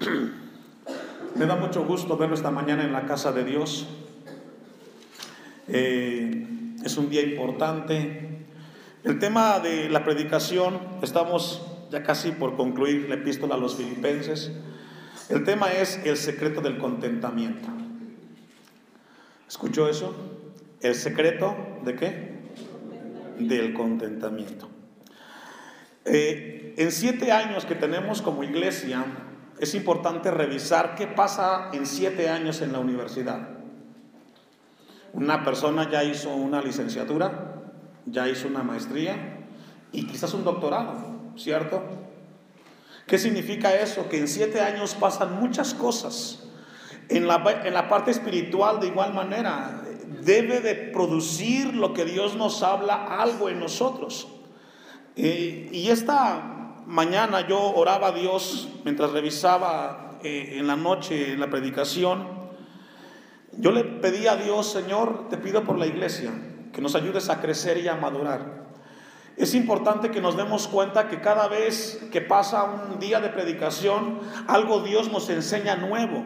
Me da mucho gusto verlo esta mañana en la casa de Dios. Eh, es un día importante. El tema de la predicación, estamos ya casi por concluir la epístola a los filipenses. El tema es el secreto del contentamiento. ¿Escuchó eso? ¿El secreto de qué? Del contentamiento. Eh, en siete años que tenemos como iglesia, es importante revisar qué pasa en siete años en la universidad. Una persona ya hizo una licenciatura, ya hizo una maestría y quizás un doctorado, ¿cierto? ¿Qué significa eso? Que en siete años pasan muchas cosas. En la, en la parte espiritual de igual manera, debe de producir lo que Dios nos habla algo en nosotros. Eh, y esta mañana yo oraba a Dios mientras revisaba eh, en la noche la predicación. Yo le pedí a Dios, Señor, te pido por la iglesia, que nos ayudes a crecer y a madurar. Es importante que nos demos cuenta que cada vez que pasa un día de predicación, algo Dios nos enseña nuevo.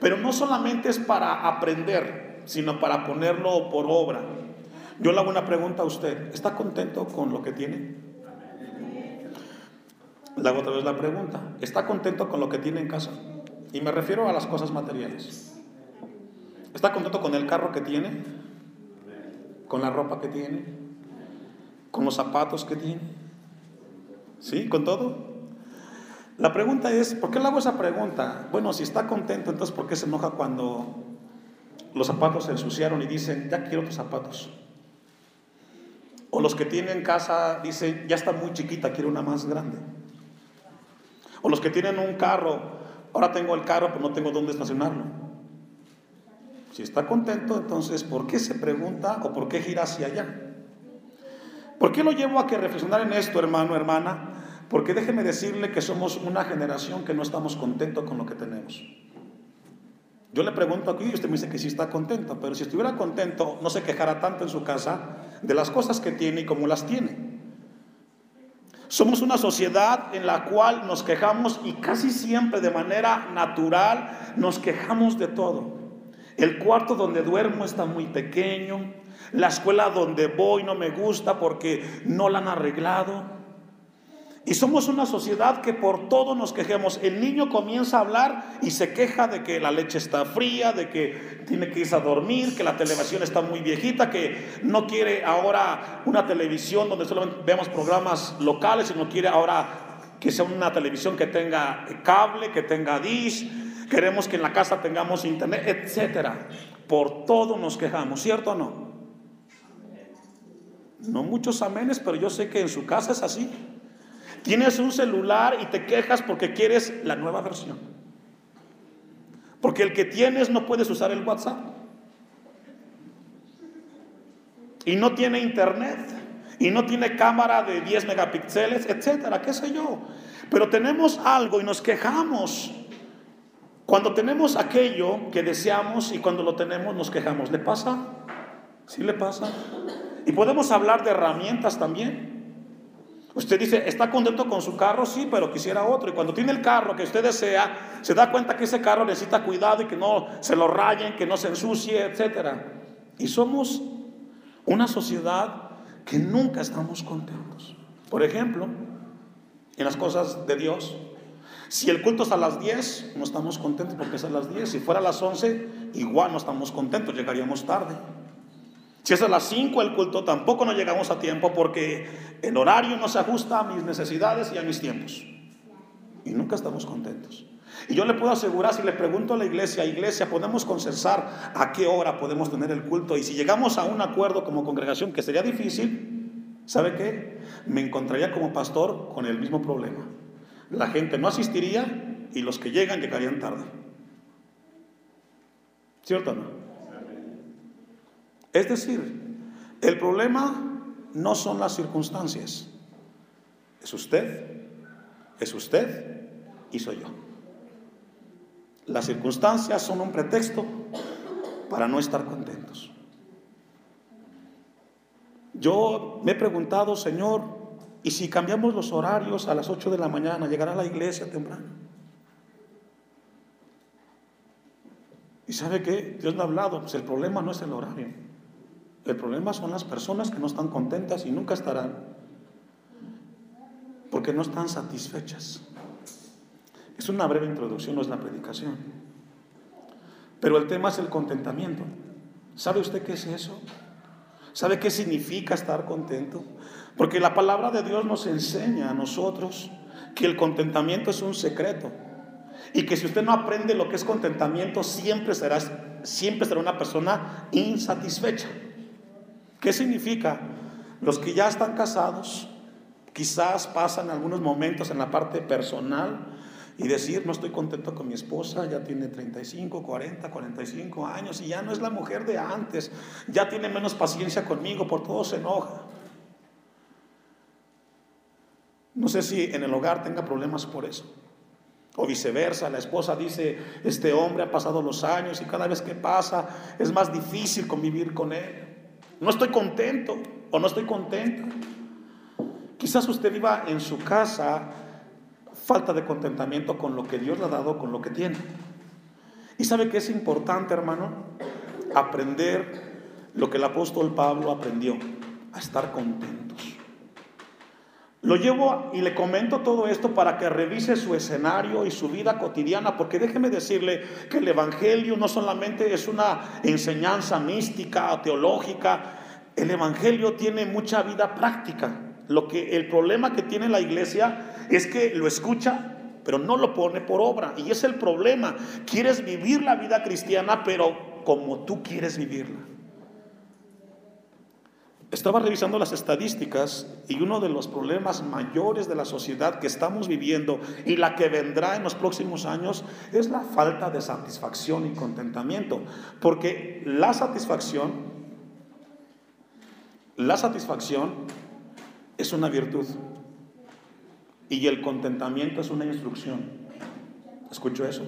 Pero no solamente es para aprender, sino para ponerlo por obra. Yo le hago una pregunta a usted. ¿Está contento con lo que tiene? Le hago otra vez la pregunta. ¿Está contento con lo que tiene en casa? Y me refiero a las cosas materiales. ¿Está contento con el carro que tiene? ¿Con la ropa que tiene? ¿Con los zapatos que tiene? ¿Sí? ¿Con todo? La pregunta es, ¿por qué le hago esa pregunta? Bueno, si está contento, entonces ¿por qué se enoja cuando los zapatos se ensuciaron y dicen, ya quiero tus zapatos? O los que tienen casa dicen, ya está muy chiquita, quiero una más grande. O los que tienen un carro, ahora tengo el carro, pero no tengo dónde estacionarlo. Si está contento, entonces, ¿por qué se pregunta o por qué gira hacia allá? ¿Por qué lo llevo a que reflexionar en esto, hermano, hermana? Porque déjeme decirle que somos una generación que no estamos contentos con lo que tenemos. Yo le pregunto aquí y usted me dice que sí está contento, pero si estuviera contento no se quejara tanto en su casa de las cosas que tiene y cómo las tiene. Somos una sociedad en la cual nos quejamos y casi siempre de manera natural nos quejamos de todo. El cuarto donde duermo está muy pequeño. La escuela donde voy no me gusta porque no la han arreglado. Y somos una sociedad que por todo nos quejemos. El niño comienza a hablar y se queja de que la leche está fría, de que tiene que irse a dormir, que la televisión está muy viejita, que no quiere ahora una televisión donde solamente vemos programas locales, sino quiere ahora que sea una televisión que tenga cable, que tenga dish. Queremos que en la casa tengamos internet, etcétera. Por todo nos quejamos, ¿cierto o no? No muchos amenes, pero yo sé que en su casa es así. Tienes un celular y te quejas porque quieres la nueva versión. Porque el que tienes no puedes usar el WhatsApp. Y no tiene internet. Y no tiene cámara de 10 megapíxeles, etcétera, qué sé yo. Pero tenemos algo y nos quejamos. Cuando tenemos aquello que deseamos y cuando lo tenemos nos quejamos. ¿Le pasa? ¿Sí le pasa? Y podemos hablar de herramientas también. Usted dice, ¿está contento con su carro? Sí, pero quisiera otro. Y cuando tiene el carro que usted desea, se da cuenta que ese carro necesita cuidado y que no se lo rayen, que no se ensucie, etc. Y somos una sociedad que nunca estamos contentos. Por ejemplo, en las cosas de Dios. Si el culto es a las 10, no estamos contentos porque es a las 10. Si fuera a las 11, igual no estamos contentos, llegaríamos tarde. Si es a las 5 el culto, tampoco no llegamos a tiempo porque el horario no se ajusta a mis necesidades y a mis tiempos. Y nunca estamos contentos. Y yo le puedo asegurar, si le pregunto a la iglesia, iglesia, podemos consensar a qué hora podemos tener el culto. Y si llegamos a un acuerdo como congregación, que sería difícil, ¿sabe qué? Me encontraría como pastor con el mismo problema. La gente no asistiría y los que llegan llegarían tarde. ¿Cierto o no? Es decir, el problema no son las circunstancias. Es usted, es usted y soy yo. Las circunstancias son un pretexto para no estar contentos. Yo me he preguntado, Señor, ¿y si cambiamos los horarios a las 8 de la mañana, llegará a la iglesia temprano? ¿Y sabe qué? Dios me ha hablado, pues el problema no es el horario. El problema son las personas que no están contentas y nunca estarán porque no están satisfechas. Es una breve introducción, no es la predicación. Pero el tema es el contentamiento. ¿Sabe usted qué es eso? ¿Sabe qué significa estar contento? Porque la palabra de Dios nos enseña a nosotros que el contentamiento es un secreto. Y que si usted no aprende lo que es contentamiento, siempre será, siempre será una persona insatisfecha. ¿Qué significa? Los que ya están casados, quizás pasan algunos momentos en la parte personal y decir, no estoy contento con mi esposa, ya tiene 35, 40, 45 años y ya no es la mujer de antes, ya tiene menos paciencia conmigo, por todo se enoja. No sé si en el hogar tenga problemas por eso. O viceversa, la esposa dice, este hombre ha pasado los años y cada vez que pasa es más difícil convivir con él. No estoy contento o no estoy contenta. Quizás usted viva en su casa falta de contentamiento con lo que Dios le ha dado, con lo que tiene. Y sabe que es importante, hermano, aprender lo que el apóstol Pablo aprendió, a estar contentos. Lo llevo y le comento todo esto para que revise su escenario y su vida cotidiana, porque déjeme decirle que el Evangelio no solamente es una enseñanza mística o teológica, el Evangelio tiene mucha vida práctica. Lo que el problema que tiene la iglesia es que lo escucha, pero no lo pone por obra. Y es el problema. Quieres vivir la vida cristiana, pero como tú quieres vivirla. Estaba revisando las estadísticas y uno de los problemas mayores de la sociedad que estamos viviendo y la que vendrá en los próximos años es la falta de satisfacción y contentamiento. Porque la satisfacción, la satisfacción es una virtud y el contentamiento es una instrucción. ¿Escucho eso?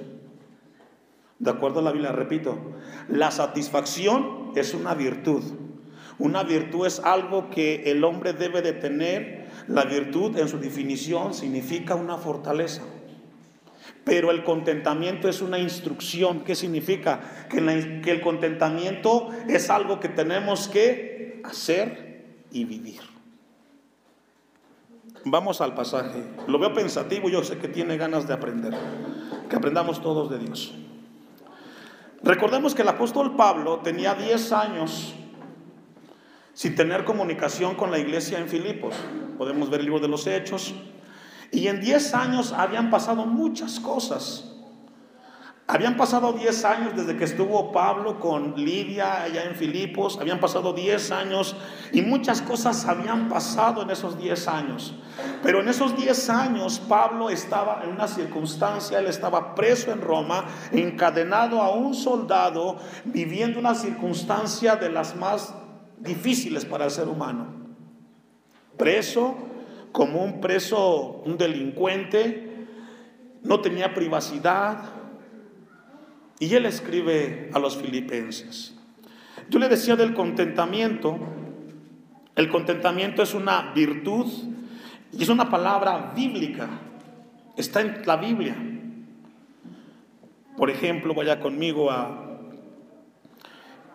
De acuerdo a la Biblia, repito, la satisfacción es una virtud. Una virtud es algo que el hombre debe de tener. La virtud en su definición significa una fortaleza. Pero el contentamiento es una instrucción. ¿Qué significa? Que, que el contentamiento es algo que tenemos que hacer y vivir. Vamos al pasaje. Lo veo pensativo, yo sé que tiene ganas de aprender. Que aprendamos todos de Dios. Recordemos que el apóstol Pablo tenía 10 años sin tener comunicación con la iglesia en Filipos. Podemos ver el libro de los Hechos. Y en 10 años habían pasado muchas cosas. Habían pasado 10 años desde que estuvo Pablo con Lidia allá en Filipos, habían pasado 10 años y muchas cosas habían pasado en esos 10 años. Pero en esos 10 años Pablo estaba en una circunstancia, él estaba preso en Roma, encadenado a un soldado, viviendo una circunstancia de las más difíciles para el ser humano. Preso, como un preso, un delincuente, no tenía privacidad, y él escribe a los filipenses. Yo le decía del contentamiento. El contentamiento es una virtud y es una palabra bíblica. Está en la Biblia. Por ejemplo, vaya conmigo a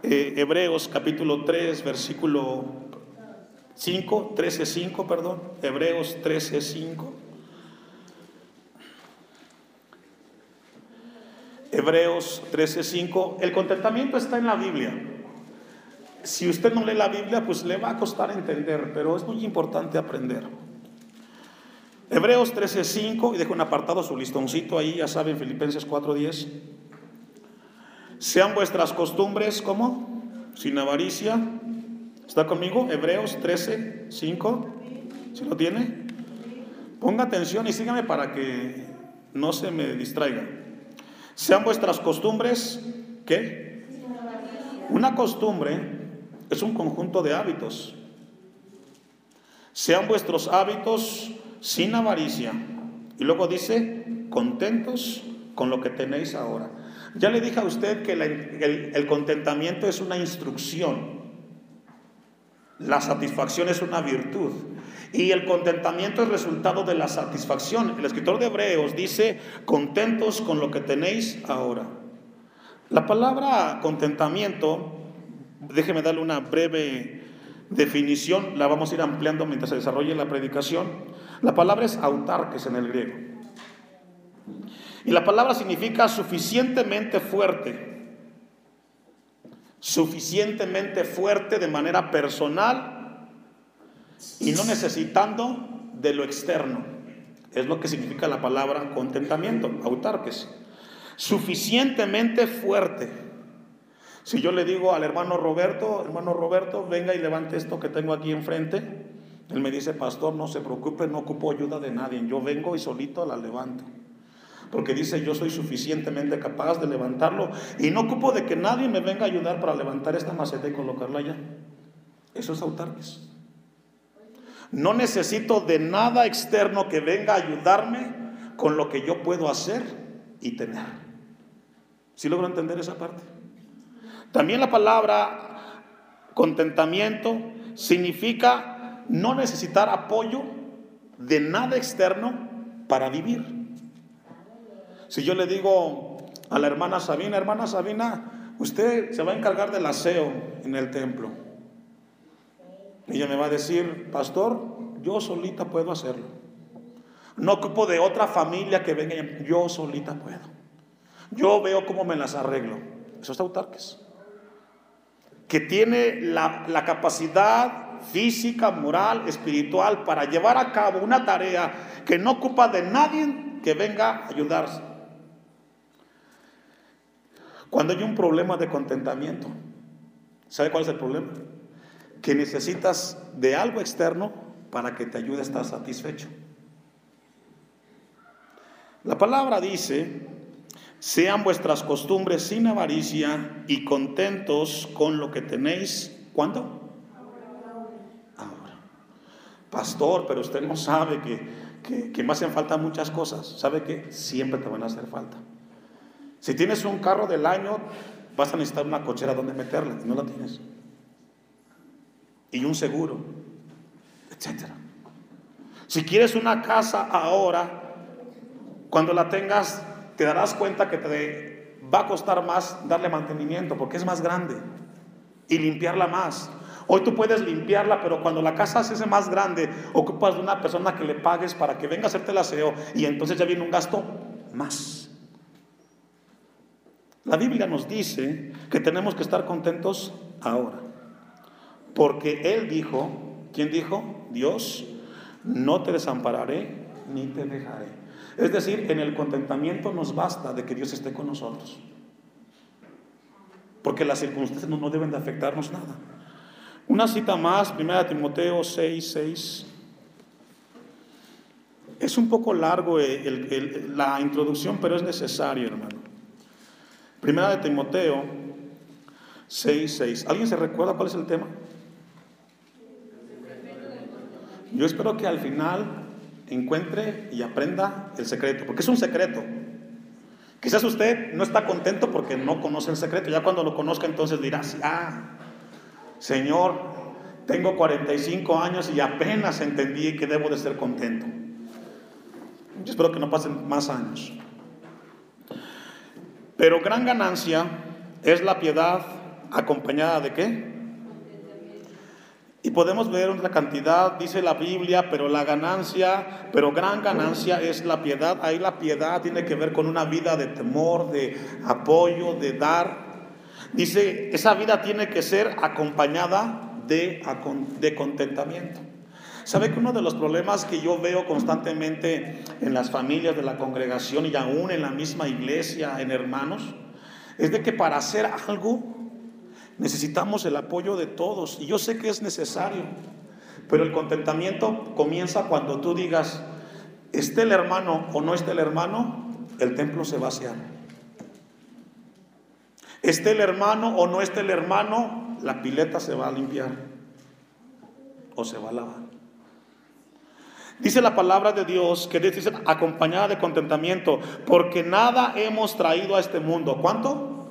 eh, Hebreos capítulo 3, versículo 5, 13, 5, perdón. Hebreos 13, 5. Hebreos 13:5, el contentamiento está en la Biblia. Si usted no lee la Biblia, pues le va a costar entender, pero es muy importante aprender. Hebreos 13:5, y dejo un apartado su listoncito ahí, ya saben, Filipenses 4:10. Sean vuestras costumbres, ¿cómo? Sin avaricia. ¿Está conmigo? Hebreos 13:5. ¿Sí lo tiene? Ponga atención y sígame para que no se me distraiga. Sean vuestras costumbres, ¿qué? Una costumbre es un conjunto de hábitos. Sean vuestros hábitos sin avaricia. Y luego dice, contentos con lo que tenéis ahora. Ya le dije a usted que el, el contentamiento es una instrucción. La satisfacción es una virtud. Y el contentamiento es resultado de la satisfacción. El escritor de Hebreos dice, contentos con lo que tenéis ahora. La palabra contentamiento, déjeme darle una breve definición, la vamos a ir ampliando mientras se desarrolle la predicación. La palabra es autarques en el griego. Y la palabra significa suficientemente fuerte. Suficientemente fuerte de manera personal y no necesitando de lo externo. Es lo que significa la palabra contentamiento, autarques. Suficientemente fuerte. Si yo le digo al hermano Roberto, hermano Roberto, venga y levante esto que tengo aquí enfrente, él me dice, pastor, no se preocupe, no ocupo ayuda de nadie, yo vengo y solito la levanto. Porque dice, yo soy suficientemente capaz de levantarlo y no ocupo de que nadie me venga a ayudar para levantar esta maceta y colocarla allá. Eso es autarques. No necesito de nada externo que venga a ayudarme con lo que yo puedo hacer y tener. ¿Sí logro entender esa parte? También la palabra contentamiento significa no necesitar apoyo de nada externo para vivir. Si yo le digo a la hermana Sabina, hermana Sabina, usted se va a encargar del aseo en el templo. Ella me va a decir, pastor, yo solita puedo hacerlo. No ocupo de otra familia que venga, yo solita puedo. Yo veo cómo me las arreglo. Eso es autarques. Que tiene la, la capacidad física, moral, espiritual para llevar a cabo una tarea que no ocupa de nadie que venga a ayudarse. Cuando hay un problema de contentamiento, ¿sabe cuál es el problema? que necesitas de algo externo para que te ayude a estar satisfecho. La palabra dice, sean vuestras costumbres sin avaricia y contentos con lo que tenéis. ¿Cuándo? Ahora. Pastor, pero usted no sabe que, que, me hacen falta muchas cosas. ¿Sabe que Siempre te van a hacer falta. Si tienes un carro del año, vas a necesitar una cochera donde meterla, no la tienes y un seguro, etc. Si quieres una casa ahora, cuando la tengas, te darás cuenta que te va a costar más darle mantenimiento porque es más grande y limpiarla más. Hoy tú puedes limpiarla, pero cuando la casa se hace más grande, ocupas de una persona que le pagues para que venga a hacerte el aseo y entonces ya viene un gasto más. La Biblia nos dice que tenemos que estar contentos ahora. Porque Él dijo, ¿quién dijo? Dios, no te desampararé ni te dejaré. Es decir, en el contentamiento nos basta de que Dios esté con nosotros. Porque las circunstancias no, deben de afectarnos nada. Una cita más, 1 Timoteo 6, 6. Es un poco largo la introducción, pero es necesario, hermano. Primera de Timoteo 6, 6. ¿Alguien se recuerda cuál es el tema? Yo espero que al final encuentre y aprenda el secreto, porque es un secreto. Quizás usted no está contento porque no conoce el secreto. Ya cuando lo conozca entonces dirá, ah, Señor, tengo 45 años y apenas entendí que debo de ser contento. Yo espero que no pasen más años. Pero gran ganancia es la piedad acompañada de qué? Y podemos ver una cantidad, dice la Biblia, pero la ganancia, pero gran ganancia es la piedad. Ahí la piedad tiene que ver con una vida de temor, de apoyo, de dar. Dice, esa vida tiene que ser acompañada de, de contentamiento. ¿Sabe que uno de los problemas que yo veo constantemente en las familias de la congregación y aún en la misma iglesia, en hermanos, es de que para hacer algo Necesitamos el apoyo de todos y yo sé que es necesario, pero el contentamiento comienza cuando tú digas, esté el hermano o no esté el hermano, el templo se va a vaciar. Esté el hermano o no esté el hermano, la pileta se va a limpiar o se va a lavar. Dice la palabra de Dios que dice acompañada de contentamiento, porque nada hemos traído a este mundo. ¿Cuánto?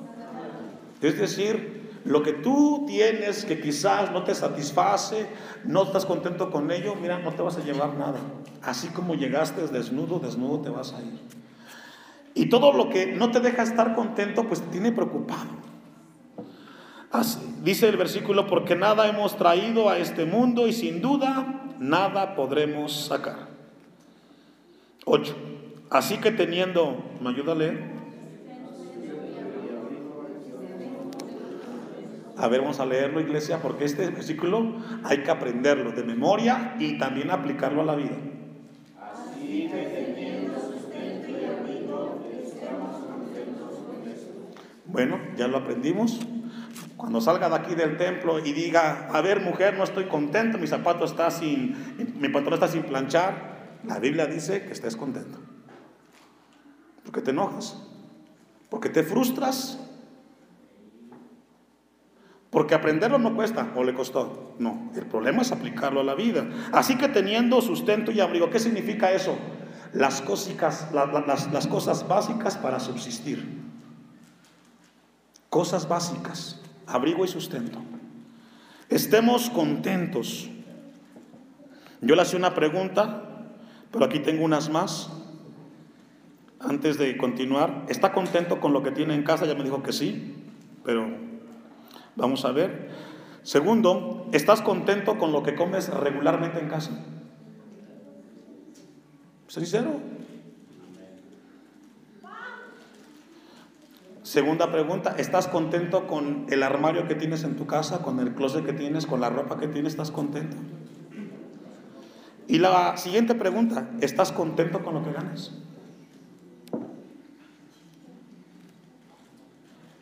Es decir, lo que tú tienes que quizás no te satisface, no estás contento con ello, mira, no te vas a llevar nada. Así como llegaste desnudo, desnudo te vas a ir. Y todo lo que no te deja estar contento, pues te tiene preocupado. Así, dice el versículo, porque nada hemos traído a este mundo y sin duda nada podremos sacar. 8. Así que teniendo, ¿me ayuda a leer? A ver, vamos a leerlo, iglesia, porque este versículo hay que aprenderlo de memoria y también aplicarlo a la vida. Bueno, ya lo aprendimos. Cuando salga de aquí del templo y diga, a ver mujer, no estoy contento, mi zapato está sin, mi pantalón está sin planchar, la Biblia dice que estés contento. Porque te enojas, porque te frustras, porque aprenderlo no cuesta o le costó. No, el problema es aplicarlo a la vida. Así que teniendo sustento y abrigo, ¿qué significa eso? Las, las, cosas básicas para subsistir. Cosas básicas, abrigo y sustento. Estemos contentos. Yo le hacía una pregunta, pero aquí tengo unas más. Antes de continuar, ¿está contento con lo que tiene en casa? Ya me dijo que sí, pero Vamos a ver. Segundo, ¿estás contento con lo que comes regularmente en casa? Sincero. Segunda pregunta, ¿estás contento con el armario que tienes en tu casa, con el closet que tienes, con la ropa que tienes? ¿Estás contento? Y la siguiente pregunta, ¿estás contento con lo que ganas?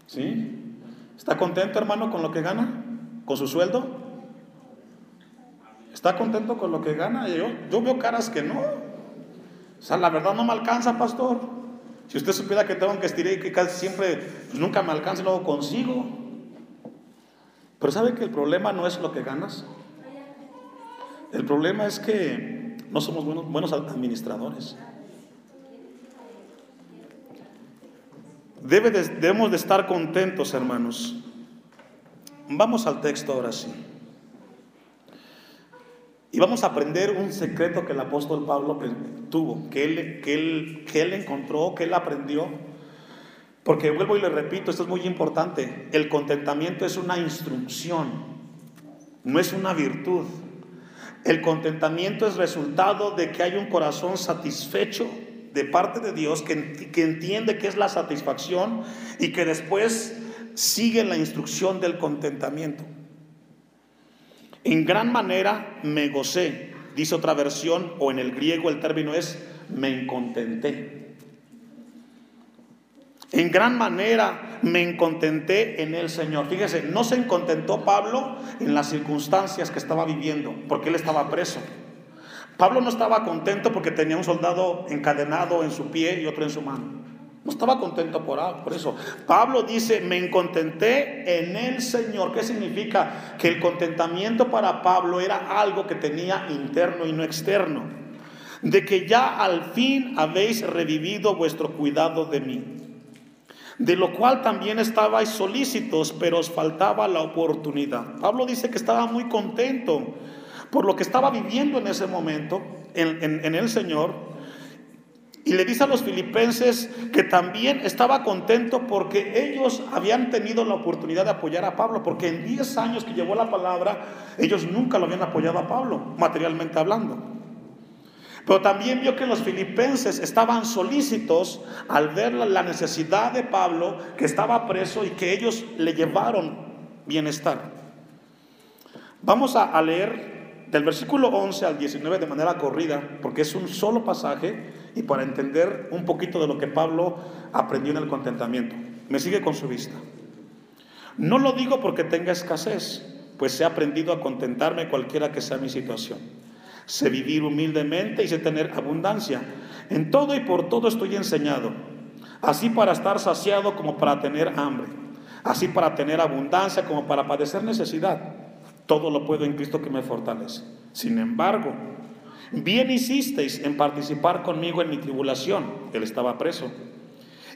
¿Sí? ¿Está contento, hermano, con lo que gana? ¿Con su sueldo? ¿Está contento con lo que gana? Yo, yo veo caras que no. O sea, la verdad no me alcanza, pastor. Si usted supiera que tengo que estirar y que casi siempre nunca me alcanza y luego consigo. Pero ¿sabe que el problema no es lo que ganas? El problema es que no somos buenos, buenos administradores. debemos de estar contentos, hermanos. Vamos al texto ahora sí. Y vamos a aprender un secreto que el apóstol Pablo tuvo, que él, que, él, que él encontró, que él aprendió. Porque vuelvo y le repito, esto es muy importante, el contentamiento es una instrucción, no es una virtud. El contentamiento es resultado de que hay un corazón satisfecho de parte de Dios que, que entiende que es la satisfacción y que después sigue la instrucción del contentamiento. En gran manera me gocé, dice otra versión, o en el griego el término es me contenté. En gran manera me contenté en el Señor. Fíjese, no se contentó Pablo en las circunstancias que estaba viviendo, porque él estaba preso. Pablo no estaba contento porque tenía un soldado encadenado en su pie y otro en su mano. No estaba contento por, por eso. Pablo dice, me contenté en el Señor. ¿Qué significa? Que el contentamiento para Pablo era algo que tenía interno y no externo. De que ya al fin habéis revivido vuestro cuidado de mí. De lo cual también estabais solícitos, pero os faltaba la oportunidad. Pablo dice que estaba muy contento por lo que estaba viviendo en ese momento en, el Señor. Y le dice a los filipenses que también estaba contento porque ellos habían tenido la oportunidad de apoyar a Pablo, porque en 10 años que llevó la palabra, ellos nunca lo habían apoyado a Pablo, materialmente hablando. Pero también vio que los filipenses estaban solícitos al ver la necesidad de Pablo, que estaba preso y que ellos le llevaron bienestar. Vamos a leer del versículo 11 al 19 de manera corrida, porque es un solo pasaje y para entender un poquito de lo que Pablo aprendió en el contentamiento. Me sigue con su vista. No lo digo porque tenga escasez, pues he aprendido a contentarme cualquiera que sea mi situación. Sé vivir humildemente y sé tener abundancia. En todo y por todo estoy enseñado, así para estar saciado como para tener hambre, así para tener abundancia como para padecer necesidad. Todo lo puedo en Cristo que me fortalece. Sin embargo, bien hicisteis en participar conmigo en mi tribulación. Él estaba preso.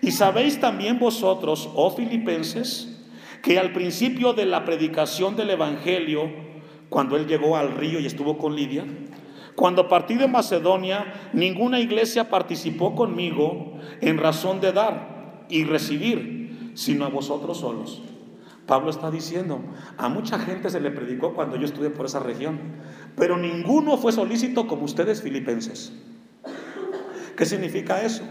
Y sabéis también vosotros, oh filipenses, que al principio de la predicación del Evangelio, cuando él llegó al río y estuvo con Lidia, Cuando partí de Macedonia, ninguna iglesia participó conmigo en razón de dar y recibir, sino a vosotros solos. Pablo está diciendo, a mucha gente se le predicó cuando yo estuve por esa región, pero ninguno fue solícito como ustedes filipenses. ¿Qué significa eso?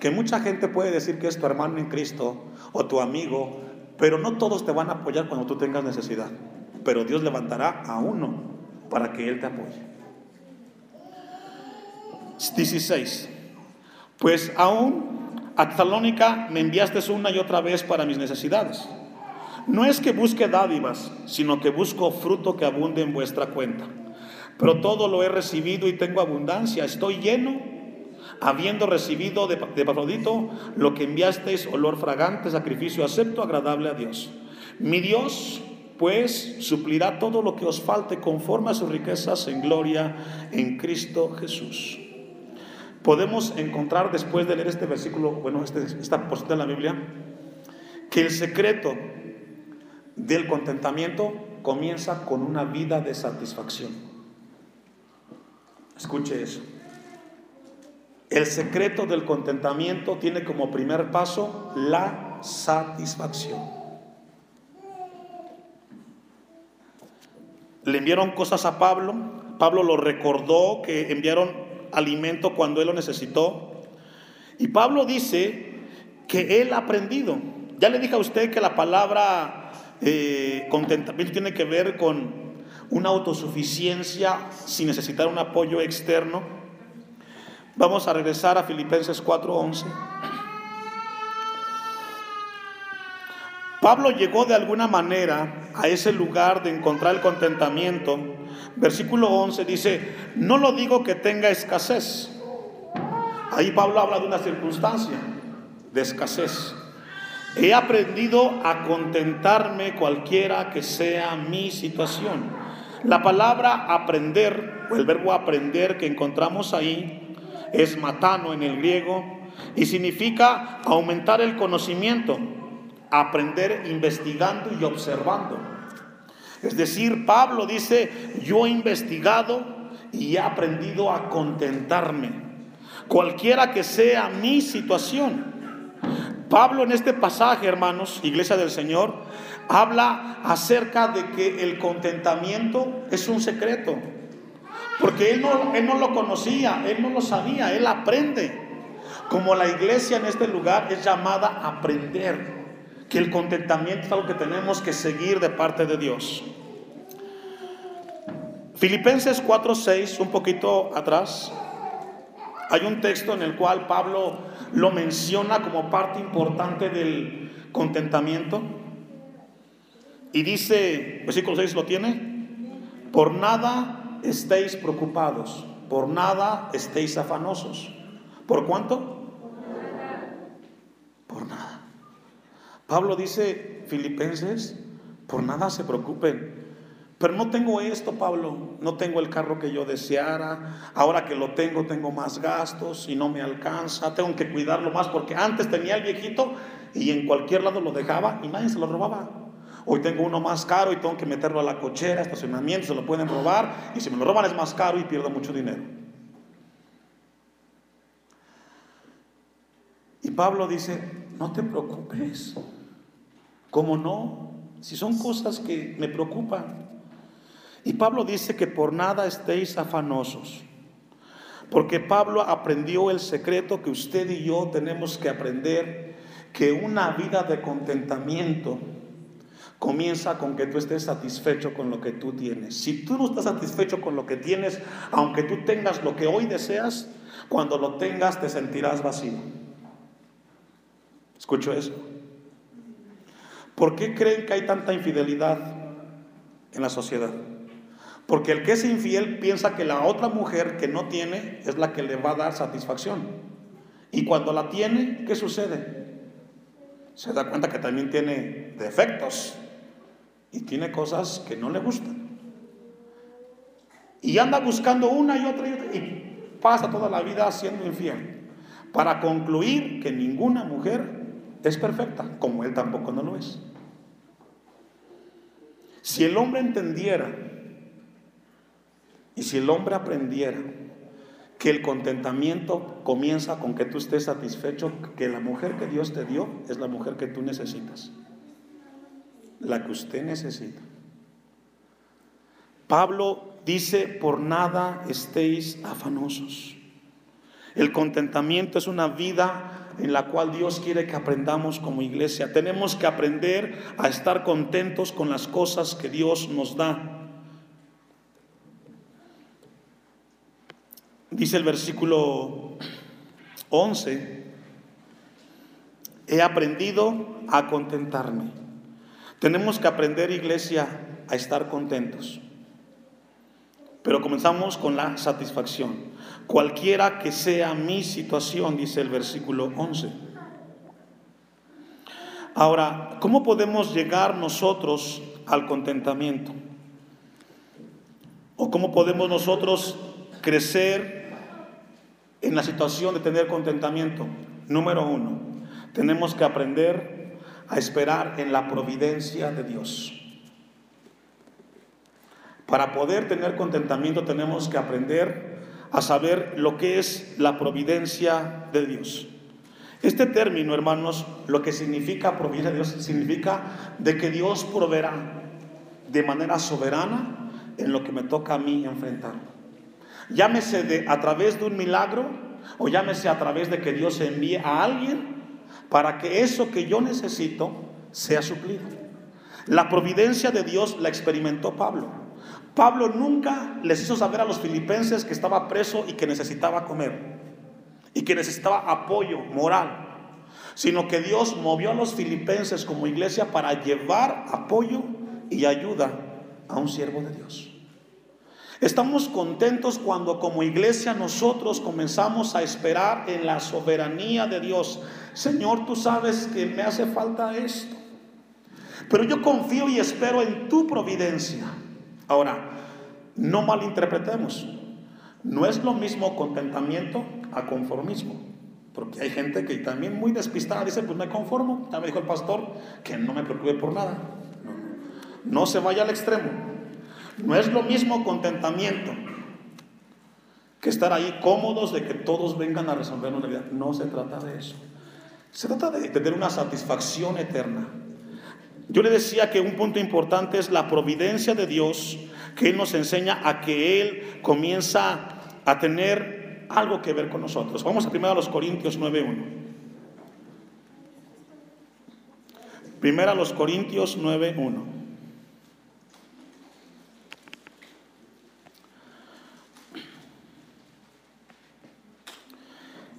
Que mucha gente puede decir que es tu hermano en Cristo o tu amigo, pero no todos te van a apoyar cuando tú tengas necesidad. Pero Dios levantará a uno para que Él te apoye. 16. Pues aún a Tesalónica me enviaste una y otra vez para mis necesidades. No es que busque dádivas, sino que busco fruto que abunde en vuestra cuenta. Pero todo lo he recibido y tengo abundancia. Estoy lleno, habiendo recibido de, de lo que enviasteis, olor fragante, sacrificio acepto, agradable a Dios. Mi Dios, pues, suplirá todo lo que os falte conforme a sus riquezas en gloria en Cristo Jesús podemos encontrar después de leer este versículo, bueno, este, esta porción de la Biblia, que el secreto del contentamiento comienza con una vida de satisfacción. Escuche eso. El secreto del contentamiento tiene como primer paso la satisfacción. Le enviaron cosas a Pablo, Pablo lo recordó que enviaron alimento cuando él lo necesitó. Y Pablo dice que él ha aprendido. Ya le dije a usted que la palabra eh, contentamiento tiene que ver con una autosuficiencia sin necesitar un apoyo externo. Vamos a regresar a Filipenses 4:11. Pablo llegó de alguna manera a ese lugar de encontrar el contentamiento Versículo 11 dice, no lo digo que tenga escasez. Ahí Pablo habla de una circunstancia de escasez. He aprendido a contentarme cualquiera que sea mi situación. La palabra aprender, o el verbo aprender que encontramos ahí, es matano en el griego y significa aumentar el conocimiento, aprender investigando y observando. Es decir, Pablo dice, yo he investigado y he aprendido a contentarme, cualquiera que sea mi situación. Pablo en este pasaje, hermanos, Iglesia del Señor, habla acerca de que el contentamiento es un secreto, porque él no, él no lo conocía, él no lo sabía, él aprende. Como la iglesia en este lugar es llamada a aprender que el contentamiento es algo que tenemos que seguir de parte de Dios. Filipenses 4:6, un poquito atrás, hay un texto en el cual Pablo lo menciona como parte importante del contentamiento. Y dice, versículo 6 lo tiene, por nada estéis preocupados, por nada estéis afanosos. ¿Por cuánto? Por nada. Pablo dice, Filipenses, por nada se preocupen. Pero no tengo esto, Pablo, no tengo el carro que yo deseara, ahora que lo tengo tengo más gastos y no me alcanza, tengo que cuidarlo más porque antes tenía el viejito y en cualquier lado lo dejaba y nadie se lo robaba. Hoy tengo uno más caro y tengo que meterlo a la cochera, estacionamiento, se lo pueden robar y si me lo roban es más caro y pierdo mucho dinero. Y Pablo dice, no te preocupes. ¿Cómo no? Si son cosas que me preocupan. Y Pablo dice que por nada estéis afanosos. Porque Pablo aprendió el secreto que usted y yo tenemos que aprender, que una vida de contentamiento comienza con que tú estés satisfecho con lo que tú tienes. Si tú no estás satisfecho con lo que tienes, aunque tú tengas lo que hoy deseas, cuando lo tengas te sentirás vacío. ¿Escucho eso? ¿Por qué creen que hay tanta infidelidad en la sociedad? Porque el que es infiel piensa que la otra mujer que no tiene es la que le va a dar satisfacción. Y cuando la tiene, ¿qué sucede? Se da cuenta que también tiene defectos y tiene cosas que no le gustan. Y anda buscando una y otra y otra y pasa toda la vida siendo infiel. Para concluir que ninguna mujer es perfecta, como él tampoco no lo es. Si el hombre entendiera Y si el hombre aprendiera que el contentamiento comienza con que tú estés satisfecho, que la mujer que Dios te dio es la mujer que tú necesitas, la que usted necesita. Pablo dice, por nada estéis afanosos. El contentamiento es una vida en la cual Dios quiere que aprendamos como iglesia. Tenemos que aprender a estar contentos con las cosas que Dios nos da. Dice el versículo 11, he aprendido a contentarme. Tenemos que aprender, iglesia, a estar contentos. Pero comenzamos con la satisfacción. Cualquiera que sea mi situación, dice el versículo 11. Ahora, ¿cómo podemos llegar nosotros al contentamiento? ¿O cómo podemos nosotros crecer en la situación de tener contentamiento, número uno, tenemos que aprender a esperar en la providencia de Dios. Para poder tener contentamiento tenemos que aprender a saber lo que es la providencia de Dios. Este término, hermanos, lo que significa providencia de Dios, significa de que Dios proveerá de manera soberana en lo que me toca a mí enfrentar. Llámese a través de un milagro o llámese a través de que Dios envíe a alguien para que eso que yo necesito sea suplido. La providencia de Dios la experimentó Pablo. Pablo nunca les hizo saber a los filipenses que estaba preso y que necesitaba comer y que necesitaba apoyo moral, sino que Dios movió a los filipenses como iglesia para llevar apoyo y ayuda a un siervo de Dios. Estamos contentos cuando como iglesia nosotros comenzamos a esperar en la soberanía de Dios. Señor, tú sabes que me hace falta esto. Pero yo confío y espero en tu providencia. Ahora, no malinterpretemos. No es lo mismo contentamiento a conformismo. Porque hay gente que también muy despistada dice, pues me conformo. Ya me dijo el pastor que no me preocupe por nada. No, no se vaya al extremo. No es lo mismo contentamiento que estar ahí cómodos de que todos vengan a resolvernos la vida. No se trata de eso. Se trata de tener una satisfacción eterna. Yo le decía que un punto importante es la providencia de Dios, que Él nos enseña a que Él comienza a tener algo que ver con nosotros. Vamos a primero a los Corintios 9.1. Primero a los Corintios 9.1.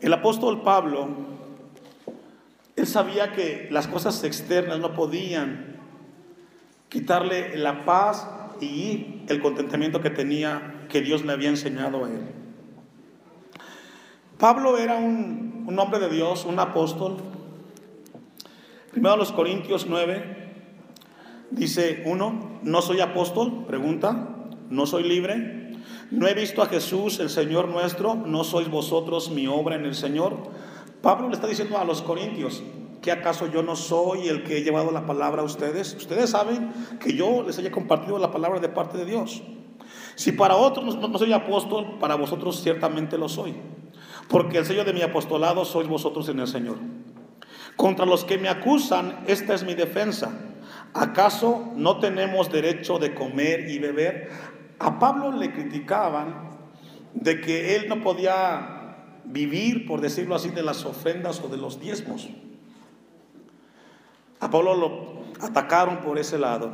El apóstol Pablo, él sabía que las cosas externas no podían quitarle la paz y el contentamiento que tenía, que Dios le había enseñado a él. Pablo era un, un hombre de Dios, un apóstol. Primero los Corintios 9, dice uno, no soy apóstol, pregunta, no soy libre, no he visto a Jesús, el Señor nuestro, no sois vosotros mi obra en el Señor. Pablo le está diciendo a los corintios, ¿que acaso yo no soy el que he llevado la palabra a ustedes? Ustedes saben que yo les haya compartido la palabra de parte de Dios. Si para otros no, soy apóstol, para vosotros ciertamente lo soy. Porque el sello de mi apostolado sois vosotros en el Señor. Contra los que me acusan, esta es mi defensa. ¿Acaso no tenemos derecho de comer y beber? A Pablo le criticaban de que él no podía vivir, por decirlo así, de las ofrendas o de los diezmos. A Pablo lo atacaron por ese lado.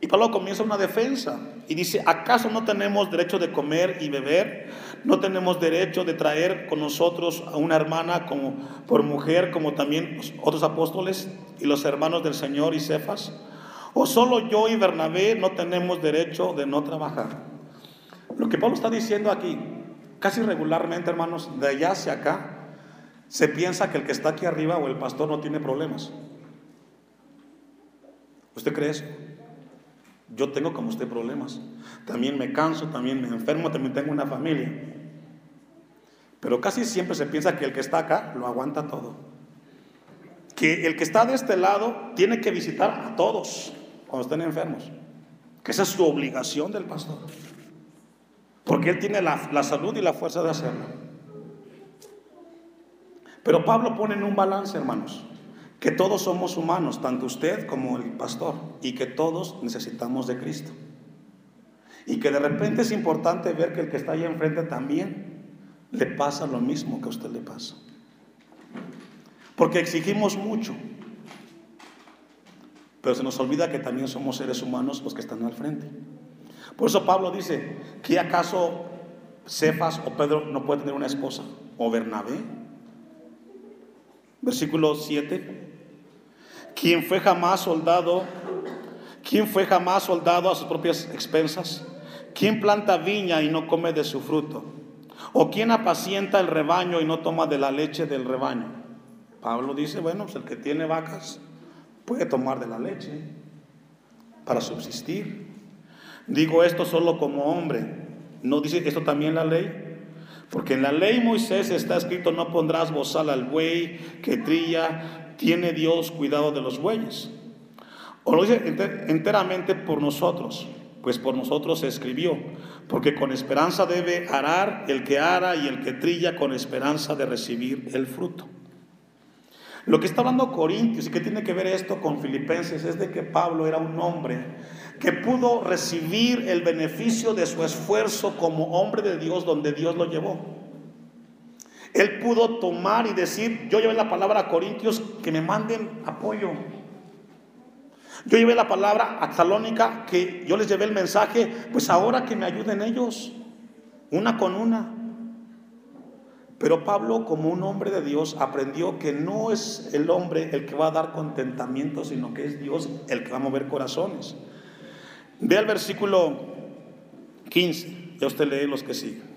Y Pablo comienza una defensa y dice, ¿acaso no tenemos derecho de comer y beber? ¿No tenemos derecho de traer con nosotros a una hermana como, por mujer, como también otros apóstoles y los hermanos del Señor y Cefas? ¿O solo yo y Bernabé no tenemos derecho de no trabajar? Lo que Pablo está diciendo aquí, casi regularmente, hermanos, de allá hacia acá, se piensa que el que está aquí arriba o el pastor no tiene problemas. ¿Usted cree eso? Yo tengo como usted problemas. También me canso, también me enfermo, también tengo una familia. Pero casi siempre se piensa que el que está acá lo aguanta todo. Que el que está de este lado tiene que visitar a todos cuando estén enfermos. Que esa es su obligación del pastor. Porque Él tiene la, la salud y la fuerza de hacerlo. Pero Pablo pone en un balance, hermanos, que todos somos humanos, tanto usted como el pastor, y que todos necesitamos de Cristo. Y que de repente es importante ver que el que está ahí enfrente también le pasa lo mismo que a usted le pasa. Porque exigimos mucho, pero se nos olvida que también somos seres humanos los que están al frente. Por eso Pablo dice, ¿que acaso Cefas o Pedro no puede tener una esposa? ¿O Bernabé? Versículo 7. ¿Quién fue jamás soldado? ¿Quién fue jamás soldado a sus propias expensas? ¿Quién planta viña y no come de su fruto? ¿O quién apacienta el rebaño y no toma de la leche del rebaño? Pablo dice, bueno, pues el que tiene vacas puede tomar de la leche para subsistir. Digo esto solo como hombre. ¿No dice esto también la ley? Porque en la ley Moisés está escrito, no pondrás bozal al buey que trilla, tiene Dios cuidado de los bueyes. O lo dice enteramente por nosotros, pues por nosotros se escribió, porque con esperanza debe arar el que ara y el que trilla con esperanza de recibir el fruto. Lo que está hablando Corintios y que tiene que ver esto con Filipenses es de que Pablo era un hombre que pudo recibir el beneficio de su esfuerzo como hombre de Dios donde Dios lo llevó. Él pudo tomar y decir, yo llevé la palabra a Corintios, que me manden apoyo. Yo llevé la palabra a Salónica, que yo les llevé el mensaje, pues ahora que me ayuden ellos, una con una. Pero Pablo, como un hombre de Dios, aprendió que no es el hombre el que va a dar contentamiento, sino que es Dios el que va a mover corazones. Ve al versículo 15, ya usted lee los que siguen.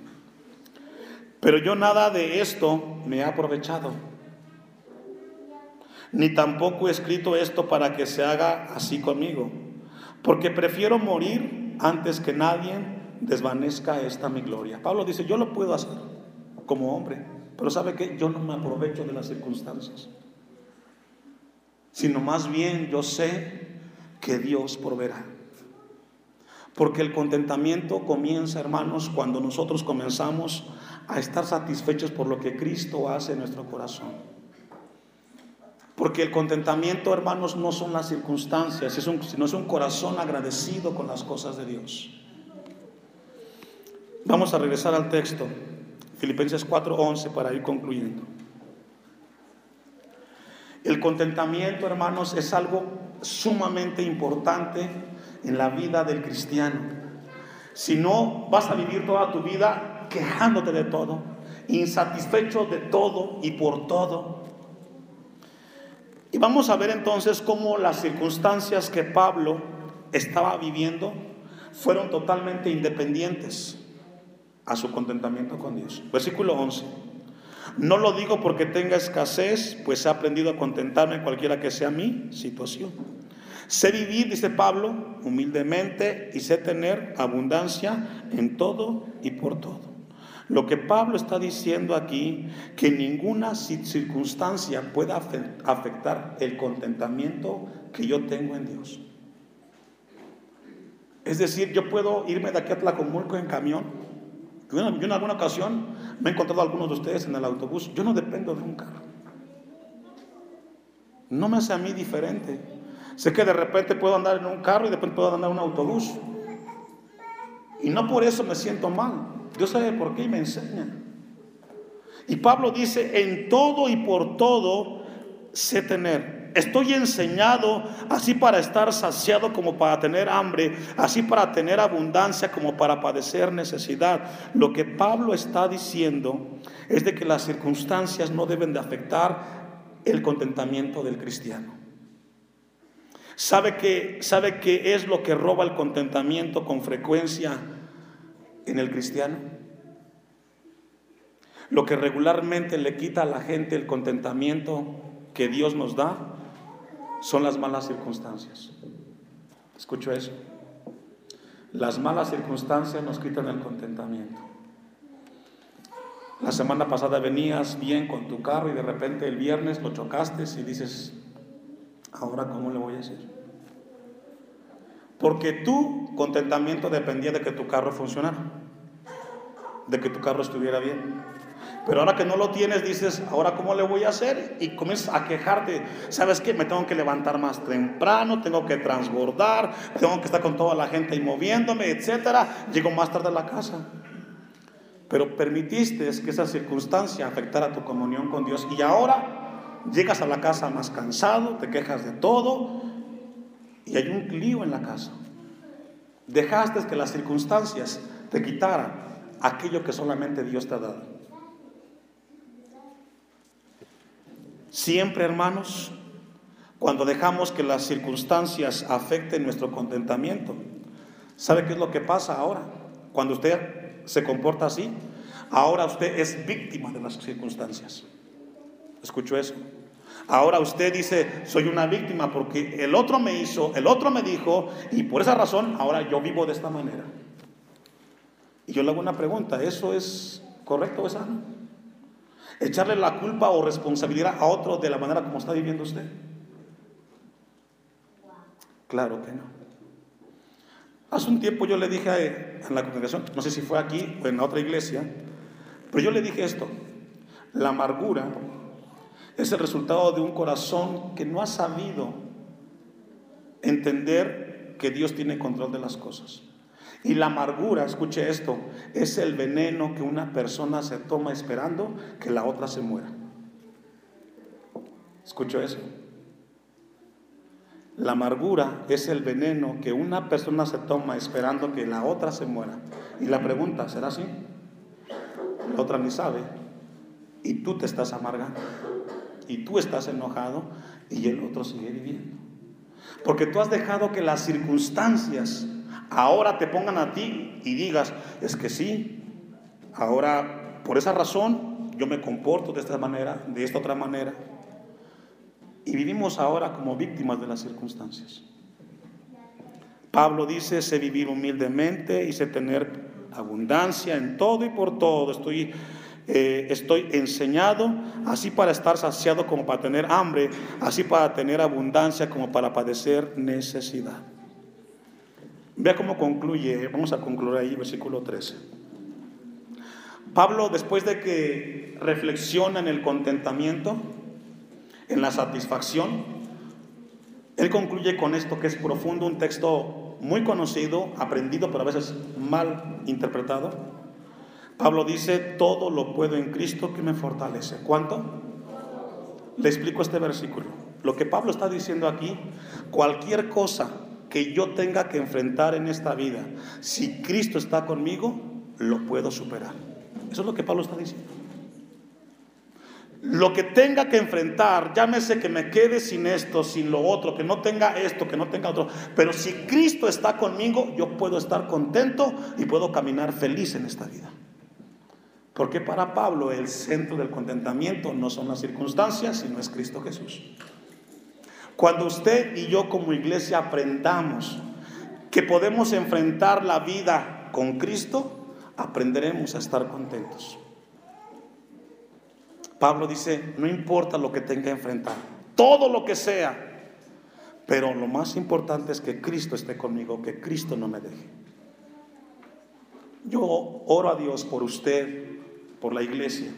Pero yo nada de esto me he aprovechado ni tampoco he escrito esto para que se haga así conmigo, porque prefiero morir antes que nadie desvanezca esta mi gloria. Pablo dice, yo lo puedo hacer como hombre, pero sabe que yo no me aprovecho de las circunstancias, sino más bien yo sé que Dios proveerá. Porque el contentamiento comienza, hermanos, cuando nosotros comenzamos a estar satisfechos por lo que Cristo hace en nuestro corazón. Porque el contentamiento, hermanos, no son las circunstancias, sino es un corazón agradecido con las cosas de Dios. Vamos a regresar al texto, Filipenses 4:11, para ir concluyendo. El contentamiento, hermanos, es algo sumamente importante en la vida del cristiano. Si no, vas a vivir toda tu vida quejándote de todo, insatisfecho de todo y por todo. Y vamos a ver entonces cómo las circunstancias que Pablo estaba viviendo fueron totalmente independientes a su contentamiento con Dios. Versículo 11. No lo digo porque tenga escasez, pues he aprendido a contentarme cualquiera que sea mi situación. Sé vivir, dice Pablo, humildemente y sé tener abundancia en todo y por todo. Lo que Pablo está diciendo aquí, que ninguna circunstancia pueda afectar el contentamiento que yo tengo en Dios. Es decir, yo puedo irme de aquí a Tlacomulco en camión. Yo en alguna ocasión me he encontrado algunos de ustedes en el autobús. Yo no dependo de un carro. No me hace a mí diferente. Sé que de repente puedo andar en un carro y de repente puedo andar en un autobús. Y no por eso me siento mal. Dios sabe por qué y me enseña. Y Pablo dice, en todo y por todo sé tener. Estoy enseñado así para estar saciado como para tener hambre, así para tener abundancia como para padecer necesidad. Lo que Pablo está diciendo es de que las circunstancias no deben de afectar el contentamiento del cristiano. ¿Sabe que, sabe qué es lo que roba el contentamiento con frecuencia? en el cristiano. Lo que regularmente le quita a la gente el contentamiento que Dios nos da son las malas circunstancias. Escucho eso. Las malas circunstancias nos quitan el contentamiento. La semana pasada venías bien con tu carro y de repente el viernes lo chocaste y dices, ahora cómo le voy a hacer. Porque tu contentamiento dependía de que tu carro funcionara. de que tu carro estuviera bien. Pero ahora que no lo tienes, dices, ¿ahora cómo le voy a hacer? Y comienzas a quejarte. ¿Sabes qué? Me tengo que levantar más temprano, tengo que transbordar, tengo que estar con toda la gente y moviéndome, etcétera. Llego más tarde a la casa. Pero permitiste que esa circunstancia afectara tu comunión con Dios. Y ahora llegas a la casa más cansado, te quejas de todo y hay un lío en la casa. Dejaste que las circunstancias te quitaran aquello que solamente Dios te ha dado. Siempre, hermanos, cuando dejamos que las circunstancias afecten nuestro contentamiento, ¿sabe qué es lo que pasa ahora? Cuando usted se comporta así, ahora usted es víctima de las circunstancias. ¿Escuchó eso? Ahora usted dice, soy una víctima porque el otro me hizo, el otro me dijo, y por esa razón ahora yo vivo de esta manera. Y yo le hago una pregunta, ¿eso es correcto o es sano? Echarle la culpa o responsabilidad a otro de la manera como está viviendo usted? Claro que no. Hace un tiempo yo le dije a, la congregación, no sé si fue aquí o en otra iglesia, pero yo le dije esto, la amargura es el resultado de un corazón que no ha sabido entender que Dios tiene control de las cosas. Y la amargura, escuche esto, es el veneno que una persona se toma esperando que la otra se muera. ¿Escucho eso? La amargura es el veneno que una persona se toma esperando que la otra se muera. Y la pregunta, ¿será así? La otra ni sabe. Y tú te estás amargando. Y tú estás enojado y el otro sigue viviendo. Porque tú has dejado que las circunstancias ahora te pongan a ti y digas, es que sí, ahora por esa razón yo me comporto de esta manera, de esta otra manera. Y vivimos ahora como víctimas de las circunstancias. Pablo dice, sé vivir humildemente y sé tener abundancia en todo y por todo. Estoy, eh, estoy enseñado, así para estar saciado como para tener hambre, así para tener abundancia como para padecer necesidad. Vea cómo concluye, vamos a concluir ahí, versículo 13. Pablo, después de que reflexiona en el contentamiento, en la satisfacción, él concluye con esto que es profundo, un texto muy conocido, aprendido, pero a veces mal interpretado. Pablo dice, todo lo puedo en Cristo que me fortalece. ¿Cuánto? Le explico este versículo. Lo que Pablo está diciendo aquí, cualquier cosa que yo tenga que enfrentar en esta vida, si Cristo está conmigo, lo puedo superar. Eso es lo que Pablo está diciendo. Lo que tenga que enfrentar, llámese que me quede sin esto, sin lo otro, que no tenga esto, que no tenga otro, pero si Cristo está conmigo, yo puedo estar contento y puedo caminar feliz en esta vida. Porque para Pablo el centro del contentamiento no son las circunstancias, sino es Cristo Jesús. Cuando usted y yo como iglesia aprendamos que podemos enfrentar la vida con Cristo, aprenderemos a estar contentos. Pablo dice, no importa lo que tenga que enfrentar, todo lo que sea, pero lo más importante es que Cristo esté conmigo, que Cristo no me deje. Yo oro a Dios por usted, por la iglesia,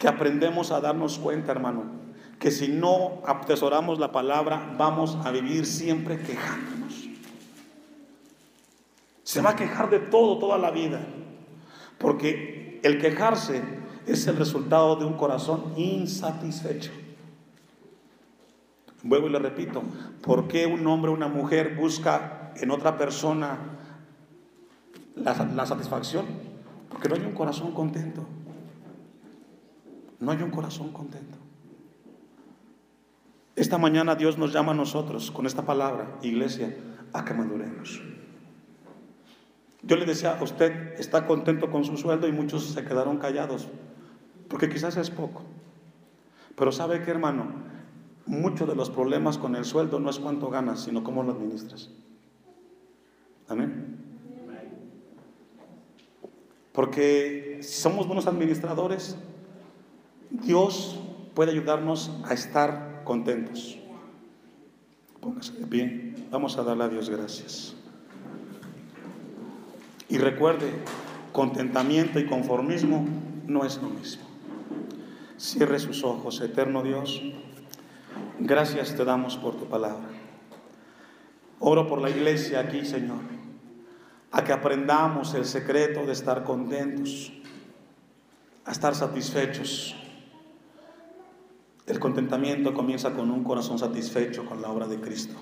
que aprendemos a darnos cuenta, hermano, que si no atesoramos la palabra, vamos a vivir siempre quejándonos. Se va a quejar de todo toda la vida, porque el quejarse es el resultado de un corazón insatisfecho. Vuelvo y le repito, ¿por qué un hombre o una mujer busca en otra persona la, la satisfacción? Porque no hay un corazón contento. No hay un corazón contento. Esta mañana Dios nos llama a nosotros con esta palabra, iglesia, a que maduremos. Yo le decía, usted está contento con su sueldo y muchos se quedaron callados, porque quizás es poco. Pero sabe que hermano, muchos de los problemas con el sueldo no es cuánto ganas, sino cómo lo administras. Amén. Porque si somos buenos administradores, Dios puede ayudarnos a estar contentos. Póngase de pie. Vamos a darle a Dios gracias. Y recuerde, Contentamiento y conformismo no es lo mismo. Cierre sus ojos, eterno Dios. Gracias te damos por tu palabra. Oro por la iglesia aquí, Señor, a que aprendamos el secreto de estar contentos, a estar satisfechos. El contentamiento comienza con un corazón satisfecho con la obra de Cristo.